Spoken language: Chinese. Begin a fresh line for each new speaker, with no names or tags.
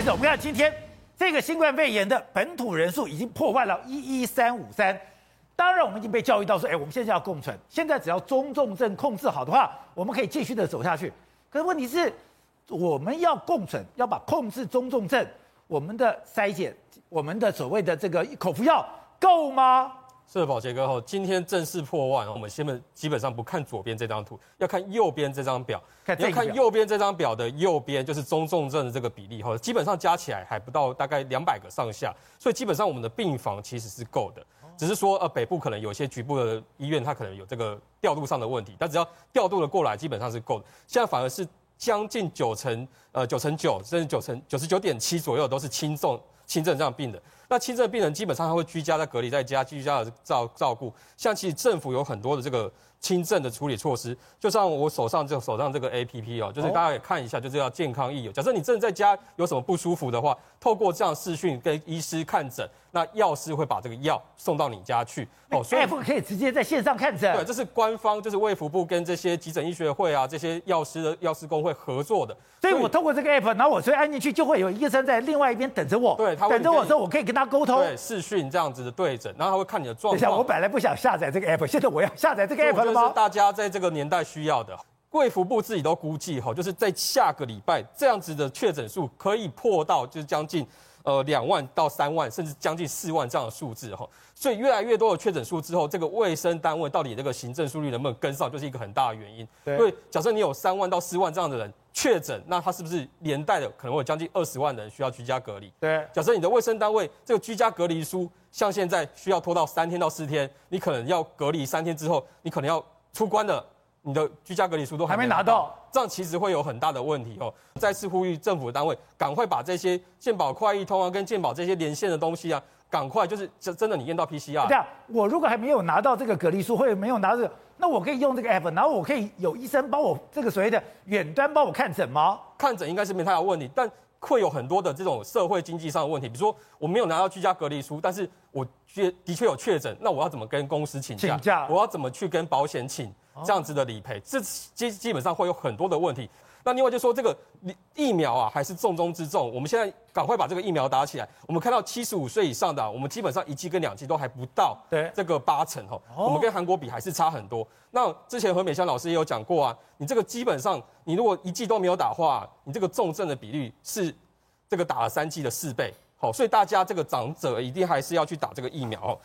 但是我们看今天这个新冠肺炎的本土人数已经破万了，一一三五三。当然，我们已经被教育到说，哎，我们现在要共存，现在只要中重症控制好的话，我们可以继续的走下去。可是问题是，我们要共存，要把控制中重症，我们的筛检，我们的所谓的这个口服药够吗？
是的，宝杰哥哈，今天正式破万，我们先本基本上不看左边这张图，要看右边这张表。看你要看右边这张表的右边，就是中重症的这个比例哈，基本上加起来还不到大概两百个上下，所以基本上我们的病房其实是够的，只是说呃北部可能有些局部的医院它可能有这个调度上的问题，但只要调度的过来，基本上是够的。现在反而是将近九成呃九成九甚至九成九十九点七左右都是轻重轻症这样病人。那轻症病人基本上他会居家在隔离，在家居家的照照顾。像其实政府有很多的这个轻症的处理措施，就像我手上这手上这个 APP 哦，就是大家也看一下，就是要健康益友。假设你真的在家有什么不舒服的话，透过这样视讯跟医师看诊。那药师会把这个药送到你家去哦，所以
可以直接在线上看诊。
对，这是官方，就是卫福部跟这些急诊医学会啊，这些药师的药师工会合作的。
所以我透过这个 app，然后我所以按进去，就会有医生在另外一边等着我。
对，他
等着我之后，我可以跟他沟通。
对，视讯这样子的对诊，然后他会看你的状况。等一下，
我本来不想下载这个 app，现在我要下载这个 app 了吗？
是大家在这个年代需要的。贵福部自己都估计哈，就是在下个礼拜这样子的确诊数可以破到就是将近。呃，两万到三万，甚至将近四万这样的数字哈，所以越来越多的确诊数之后，这个卫生单位到底这个行政速率能不能跟上，就是一个很大的原因。对，因为假设你有三万到四万这样的人确诊，那他是不是连带的可能会有将近二十万人需要居家隔离？
对，
假设你的卫生单位这个居家隔离书，像现在需要拖到三天到四天，你可能要隔离三天之后，你可能要出关了。你的居家隔离书都还没拿到，这样其实会有很大的问题哦。再次呼吁政府单位赶快把这些健保快易通啊，跟健保这些连线的东西啊，赶快就是真真的你验到 PCR。
这样，我如果还没有拿到这个隔离书，或者没有拿这个，那我可以用这个 app，然后我可以有医生帮我这个所谓的远端帮我看诊吗？
看诊应该是没太大问题，但会有很多的这种社会经济上的问题，比如说我没有拿到居家隔离书，但是我确的确有确诊，那我要怎么跟公司请假？请假，我要怎么去跟保险请？这样子的理赔，这基基本上会有很多的问题。那另外就说这个疫苗啊，还是重中之重。我们现在赶快把这个疫苗打起来。我们看到七十五岁以上的，我们基本上一剂跟两剂都还不到，对这个八成哈。我们跟韩国比还是差很多。那之前何美香老师也有讲过啊，你这个基本上你如果一剂都没有打的话，你这个重症的比率是这个打了三剂的四倍。好，所以大家这个长者一定还是要去打这个疫苗。